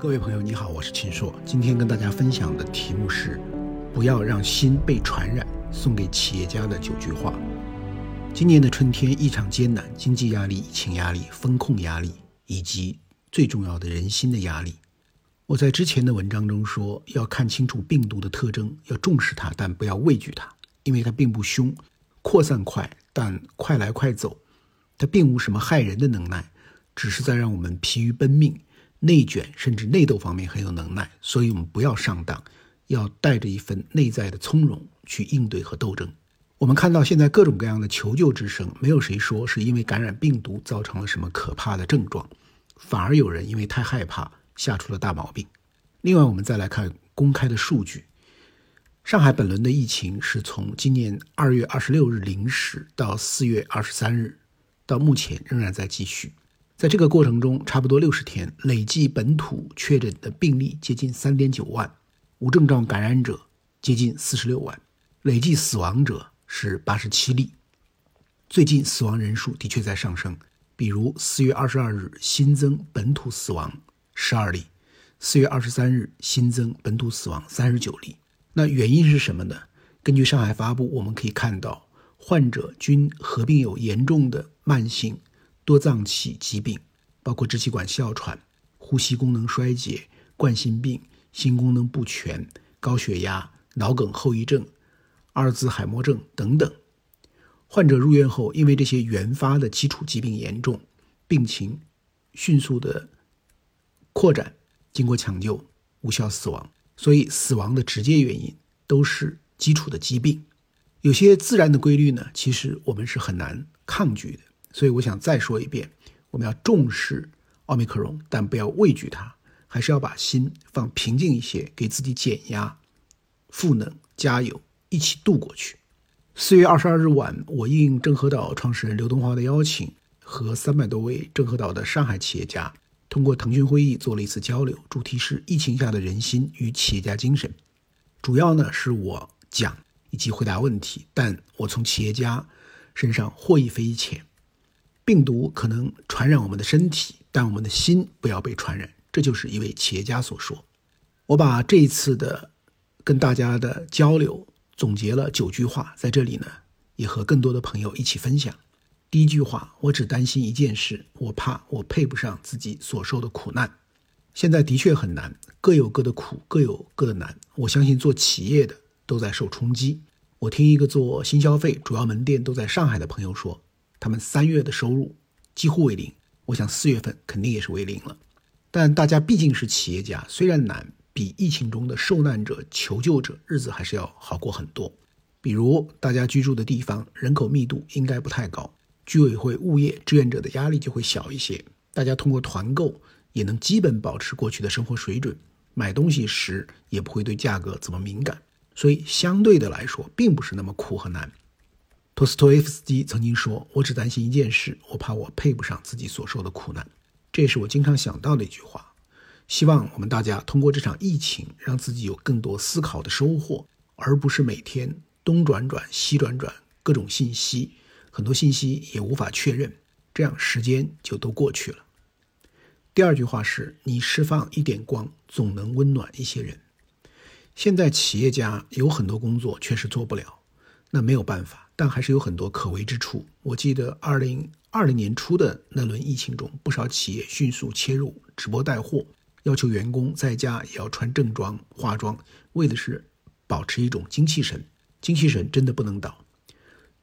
各位朋友，你好，我是秦朔。今天跟大家分享的题目是：不要让心被传染。送给企业家的九句话。今年的春天异常艰难，经济压力、疫情压力、风控压力，以及最重要的人心的压力。我在之前的文章中说，要看清楚病毒的特征，要重视它，但不要畏惧它，因为它并不凶，扩散快，但快来快走。它并无什么害人的能耐，只是在让我们疲于奔命。内卷甚至内斗方面很有能耐，所以我们不要上当，要带着一份内在的从容去应对和斗争。我们看到现在各种各样的求救之声，没有谁说是因为感染病毒造成了什么可怕的症状，反而有人因为太害怕吓出了大毛病。另外，我们再来看公开的数据，上海本轮的疫情是从今年二月二十六日零时到四月二十三日，到目前仍然在继续。在这个过程中，差不多六十天，累计本土确诊的病例接近三点九万，无症状感染者接近四十六万，累计死亡者是八十七例。最近死亡人数的确在上升，比如四月二十二日新增本土死亡十二例，四月二十三日新增本土死亡三十九例。那原因是什么呢？根据上海发布，我们可以看到，患者均合并有严重的慢性。多脏器疾病包括支气管哮喘、呼吸功能衰竭、冠心病、心功能不全、高血压、脑梗后遗症、阿尔兹海默症等等。患者入院后，因为这些原发的基础疾病严重，病情迅速的扩展，经过抢救无效死亡。所以，死亡的直接原因都是基础的疾病。有些自然的规律呢，其实我们是很难抗拒的。所以我想再说一遍，我们要重视奥密克戎，但不要畏惧它，还是要把心放平静一些，给自己减压、赋能、加油，一起度过去。四月二十二日晚，我应郑和岛创始人刘东华的邀请，和三百多位郑和岛的上海企业家通过腾讯会议做了一次交流，主题是疫情下的人心与企业家精神。主要呢是我讲以及回答问题，但我从企业家身上获益匪浅。病毒可能传染我们的身体，但我们的心不要被传染。这就是一位企业家所说。我把这一次的跟大家的交流总结了九句话，在这里呢，也和更多的朋友一起分享。第一句话，我只担心一件事，我怕我配不上自己所受的苦难。现在的确很难，各有各的苦，各有各的难。我相信做企业的都在受冲击。我听一个做新消费、主要门店都在上海的朋友说。他们三月的收入几乎为零，我想四月份肯定也是为零了。但大家毕竟是企业家，虽然难，比疫情中的受难者、求救者日子还是要好过很多。比如大家居住的地方人口密度应该不太高，居委会、物业、志愿者的压力就会小一些。大家通过团购也能基本保持过去的生活水准，买东西时也不会对价格怎么敏感，所以相对的来说，并不是那么苦和难。托斯托耶夫斯基曾经说：“我只担心一件事，我怕我配不上自己所受的苦难。”这也是我经常想到的一句话。希望我们大家通过这场疫情，让自己有更多思考的收获，而不是每天东转转西转转，各种信息，很多信息也无法确认，这样时间就都过去了。第二句话是：“你释放一点光，总能温暖一些人。”现在企业家有很多工作确实做不了，那没有办法。但还是有很多可为之处。我记得二零二零年初的那轮疫情中，不少企业迅速切入直播带货，要求员工在家也要穿正装化妆，为的是保持一种精气神。精气神真的不能倒。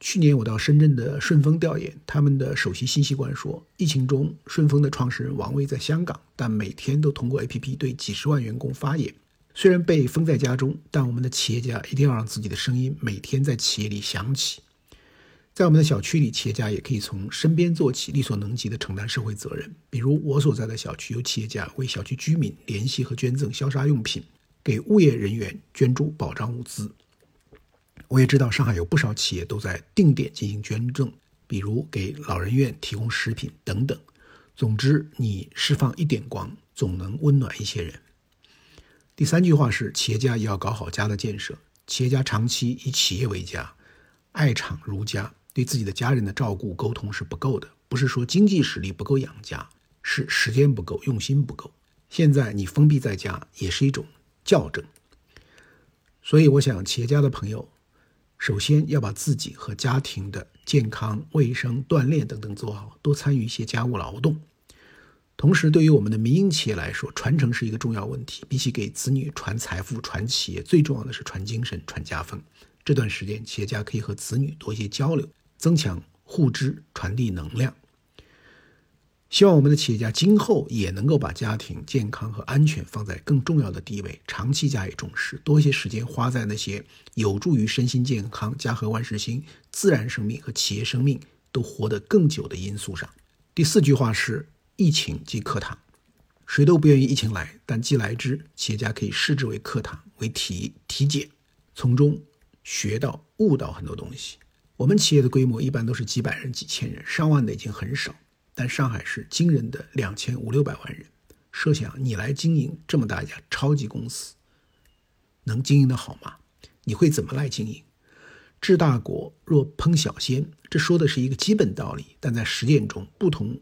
去年我到深圳的顺丰调研，他们的首席信息官说，疫情中顺丰的创始人王卫在香港，但每天都通过 APP 对几十万员工发言。虽然被封在家中，但我们的企业家一定要让自己的声音每天在企业里响起。在我们的小区里，企业家也可以从身边做起，力所能及的承担社会责任。比如我所在的小区，有企业家为小区居民联系和捐赠消杀用品，给物业人员捐助保障物资。我也知道上海有不少企业都在定点进行捐赠，比如给老人院提供食品等等。总之，你释放一点光，总能温暖一些人。第三句话是：企业家也要搞好家的建设。企业家长期以企业为家，爱厂如家，对自己的家人的照顾沟通是不够的。不是说经济实力不够养家，是时间不够，用心不够。现在你封闭在家也是一种校正。所以，我想企业家的朋友，首先要把自己和家庭的健康、卫生、锻炼等等做好，多参与一些家务劳动。同时，对于我们的民营企业来说，传承是一个重要问题。比起给子女传财富、传企业，最重要的是传精神、传家风。这段时间，企业家可以和子女多一些交流，增强互知，传递能量。希望我们的企业家今后也能够把家庭健康和安全放在更重要的地位，长期加以重视，多一些时间花在那些有助于身心健康、家和万事兴、自然生命和企业生命都活得更久的因素上。第四句话是：疫情即课堂，谁都不愿意疫情来，但既来之，企业家可以视之为课堂，为体体检，从中学到悟到很多东西。我们企业的规模一般都是几百人、几千人，上万的已经很少。但上海是惊人的两千五六百万人，设想你来经营这么大一家超级公司，能经营的好吗？你会怎么来经营？治大国若烹小鲜，这说的是一个基本道理，但在实践中，不同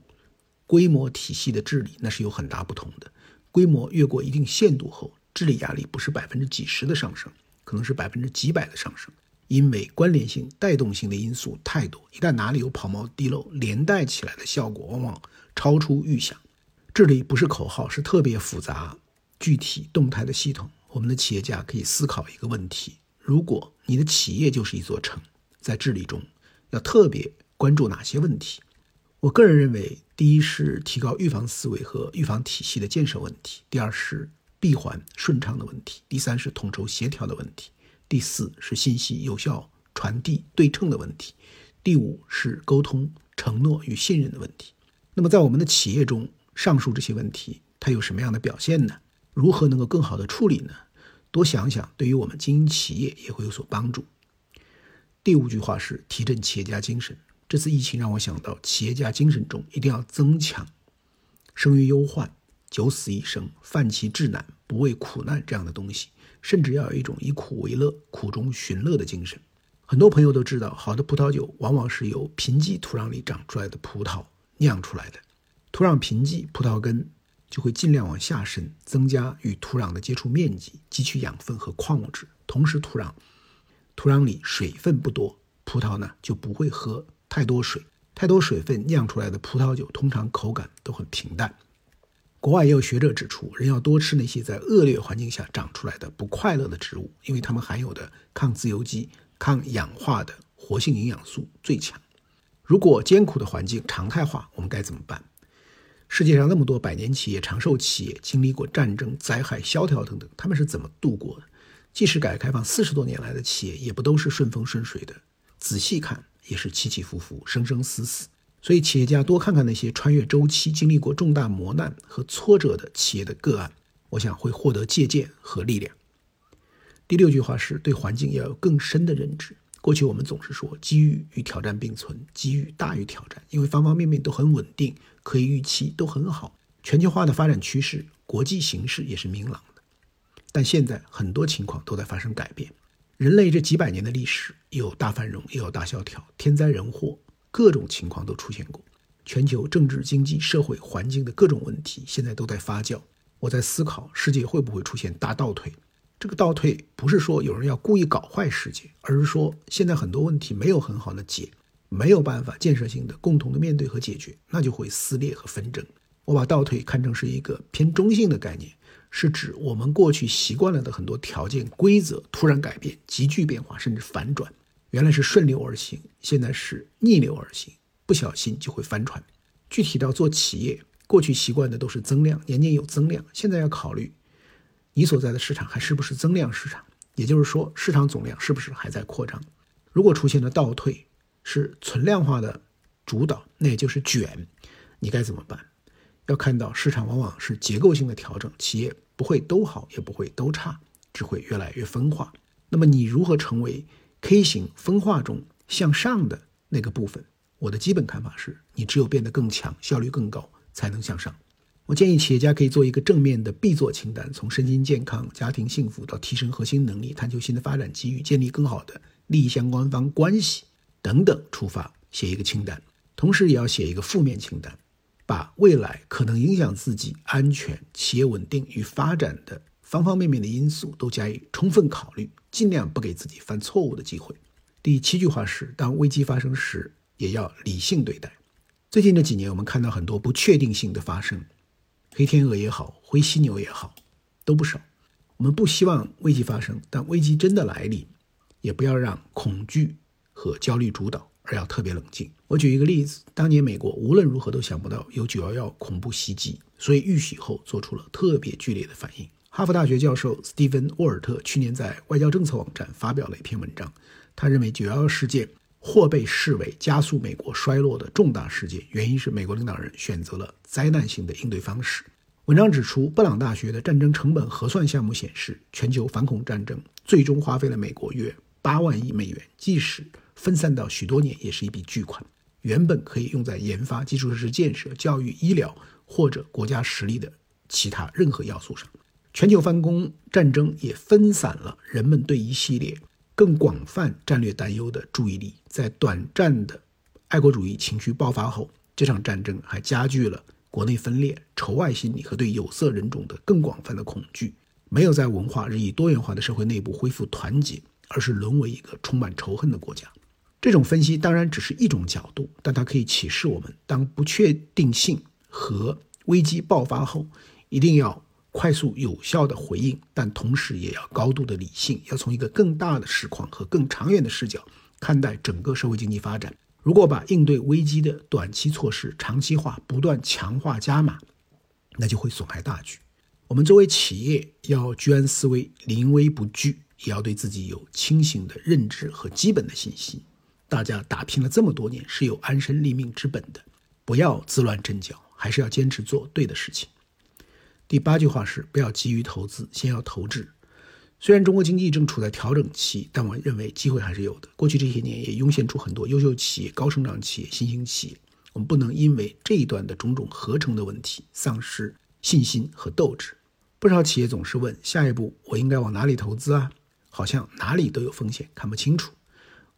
规模体系的治理那是有很大不同的。规模越过一定限度后，治理压力不是百分之几十的上升，可能是百分之几百的上升。因为关联性、带动性的因素太多，一旦哪里有跑毛滴漏，连带起来的效果往往超出预想。治理不是口号，是特别复杂、具体、动态的系统。我们的企业家可以思考一个问题：如果你的企业就是一座城，在治理中要特别关注哪些问题？我个人认为，第一是提高预防思维和预防体系的建设问题；第二是闭环顺畅的问题；第三是统筹协调的问题。第四是信息有效传递对称的问题，第五是沟通承诺与信任的问题。那么在我们的企业中，上述这些问题它有什么样的表现呢？如何能够更好的处理呢？多想想，对于我们经营企业也会有所帮助。第五句话是提振企业家精神。这次疫情让我想到，企业家精神中一定要增强“生于忧患，九死一生，犯其至难，不畏苦难”这样的东西。甚至要有一种以苦为乐、苦中寻乐的精神。很多朋友都知道，好的葡萄酒往往是由贫瘠土壤里长出来的葡萄酿出来的。土壤贫瘠，葡萄根就会尽量往下伸，增加与土壤的接触面积，汲取养分和矿物质。同时，土壤土壤里水分不多，葡萄呢就不会喝太多水。太多水分酿出来的葡萄酒，通常口感都很平淡。国外也有学者指出，人要多吃那些在恶劣环境下长出来的不快乐的植物，因为它们含有的抗自由基、抗氧化的活性营养素最强。如果艰苦的环境常态化，我们该怎么办？世界上那么多百年企业、长寿企业，经历过战争、灾害、萧条等等，他们是怎么度过的？即使改革开放四十多年来的企业，也不都是顺风顺水的。仔细看，也是起起伏伏、生生死死。所以，企业家多看看那些穿越周期、经历过重大磨难和挫折的企业的个案，我想会获得借鉴和力量。第六句话是对环境要有更深的认知。过去我们总是说机遇与挑战并存，机遇大于挑战，因为方方面面都很稳定，可以预期都很好。全球化的发展趋势、国际形势也是明朗的。但现在很多情况都在发生改变。人类这几百年的历史，有大繁荣，也有大萧条，天灾人祸。各种情况都出现过，全球政治、经济、社会环境的各种问题现在都在发酵。我在思考，世界会不会出现大倒退？这个倒退不是说有人要故意搞坏世界，而是说现在很多问题没有很好的解，没有办法建设性的共同的面对和解决，那就会撕裂和纷争。我把倒退看成是一个偏中性的概念，是指我们过去习惯了的很多条件规则突然改变、急剧变化，甚至反转。原来是顺流而行，现在是逆流而行，不小心就会翻船。具体到做企业，过去习惯的都是增量，年年有增量，现在要考虑你所在的市场还是不是增量市场，也就是说市场总量是不是还在扩张。如果出现了倒退，是存量化的主导，那也就是卷，你该怎么办？要看到市场往往是结构性的调整，企业不会都好，也不会都差，只会越来越分化。那么你如何成为？K 型分化中向上的那个部分，我的基本看法是，你只有变得更强，效率更高，才能向上。我建议企业家可以做一个正面的必做清单，从身心健康、家庭幸福到提升核心能力、探求新的发展机遇、建立更好的利益相关方关系等等出发，写一个清单。同时也要写一个负面清单，把未来可能影响自己安全、企业稳定与发展的方方面面的因素都加以充分考虑，尽量不给自己犯错误的机会。第七句话是：当危机发生时，也要理性对待。最近这几年，我们看到很多不确定性的发生，黑天鹅也好，灰犀牛也好，都不少。我们不希望危机发生，但危机真的来临，也不要让恐惧和焦虑主导。而要特别冷静。我举一个例子，当年美国无论如何都想不到有九幺幺恐怖袭击，所以遇袭后做出了特别剧烈的反应。哈佛大学教授斯蒂芬·沃尔特去年在外交政策网站发表了一篇文章，他认为九幺幺事件或被视为加速美国衰落的重大事件，原因是美国领导人选择了灾难性的应对方式。文章指出，布朗大学的战争成本核算项目显示，全球反恐战争最终花费了美国约八万亿美元，即使分散到许多年也是一笔巨款，原本可以用在研发、基础设施建设、教育、医疗或者国家实力的其他任何要素上。全球反攻战争也分散了人们对一系列更广泛战略担忧的注意力。在短暂的爱国主义情绪爆发后，这场战争还加剧了国内分裂、仇外心理和对有色人种的更广泛的恐惧。没有在文化日益多元化的社会内部恢复团结，而是沦为一个充满仇恨的国家。这种分析当然只是一种角度，但它可以启示我们：当不确定性和危机爆发后，一定要快速有效的回应，但同时也要高度的理性，要从一个更大的实况和更长远的视角看待整个社会经济发展。如果把应对危机的短期措施长期化、不断强化加码，那就会损害大局。我们作为企业要居安思危、临危不惧，也要对自己有清醒的认知和基本的信心。大家打拼了这么多年，是有安身立命之本的，不要自乱阵脚，还是要坚持做对的事情。第八句话是：不要急于投资，先要投资。虽然中国经济正处在调整期，但我认为机会还是有的。过去这些年也涌现出很多优秀企业、高成长企业、新兴企业。我们不能因为这一段的种种合成的问题丧失信心和斗志。不少企业总是问：下一步我应该往哪里投资啊？好像哪里都有风险，看不清楚。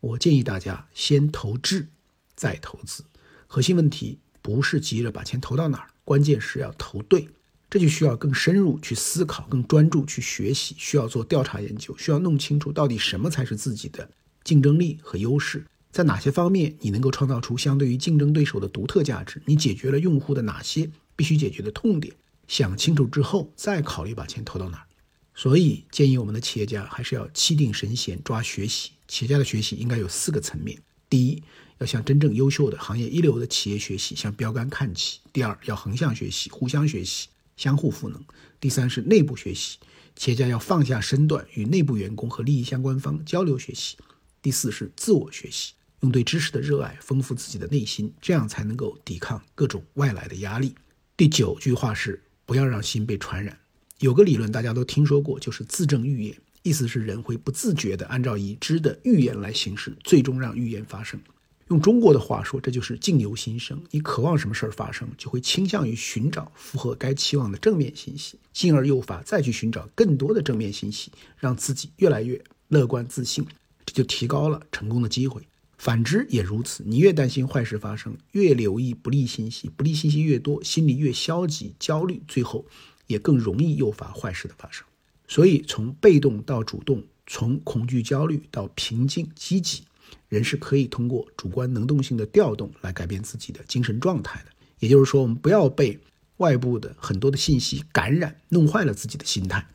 我建议大家先投智，再投资。核心问题不是急着把钱投到哪儿，关键是要投对。这就需要更深入去思考，更专注去学习，需要做调查研究，需要弄清楚到底什么才是自己的竞争力和优势，在哪些方面你能够创造出相对于竞争对手的独特价值，你解决了用户的哪些必须解决的痛点。想清楚之后，再考虑把钱投到哪儿。所以，建议我们的企业家还是要气定神闲，抓学习。企业家的学习应该有四个层面：第一，要向真正优秀的行业一流的企业学习，向标杆看齐；第二，要横向学习，互相学习，相互赋能；第三是内部学习，企业家要放下身段，与内部员工和利益相关方交流学习；第四是自我学习，用对知识的热爱丰富自己的内心，这样才能够抵抗各种外来的压力。第九句话是：不要让心被传染。有个理论大家都听说过，就是自证预言，意思是人会不自觉地按照已知的预言来行事，最终让预言发生。用中国的话说，这就是境由心生。你渴望什么事儿发生，就会倾向于寻找符合该期望的正面信息，进而诱发再去寻找更多的正面信息，让自己越来越乐观自信，这就提高了成功的机会。反之也如此，你越担心坏事发生，越留意不利信息，不利信息越多，心里越消极焦虑，最后。也更容易诱发坏事的发生，所以从被动到主动，从恐惧焦虑到平静积极，人是可以通过主观能动性的调动来改变自己的精神状态的。也就是说，我们不要被外部的很多的信息感染，弄坏了自己的心态。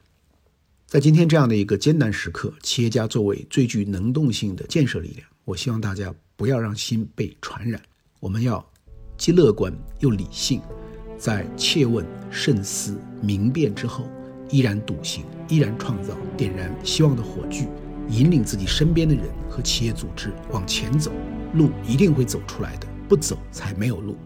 在今天这样的一个艰难时刻，企业家作为最具能动性的建设力量，我希望大家不要让心被传染，我们要既乐观又理性。在切问、慎思、明辨之后，依然笃行，依然创造点燃希望的火炬，引领自己身边的人和企业组织往前走，路一定会走出来的，不走才没有路。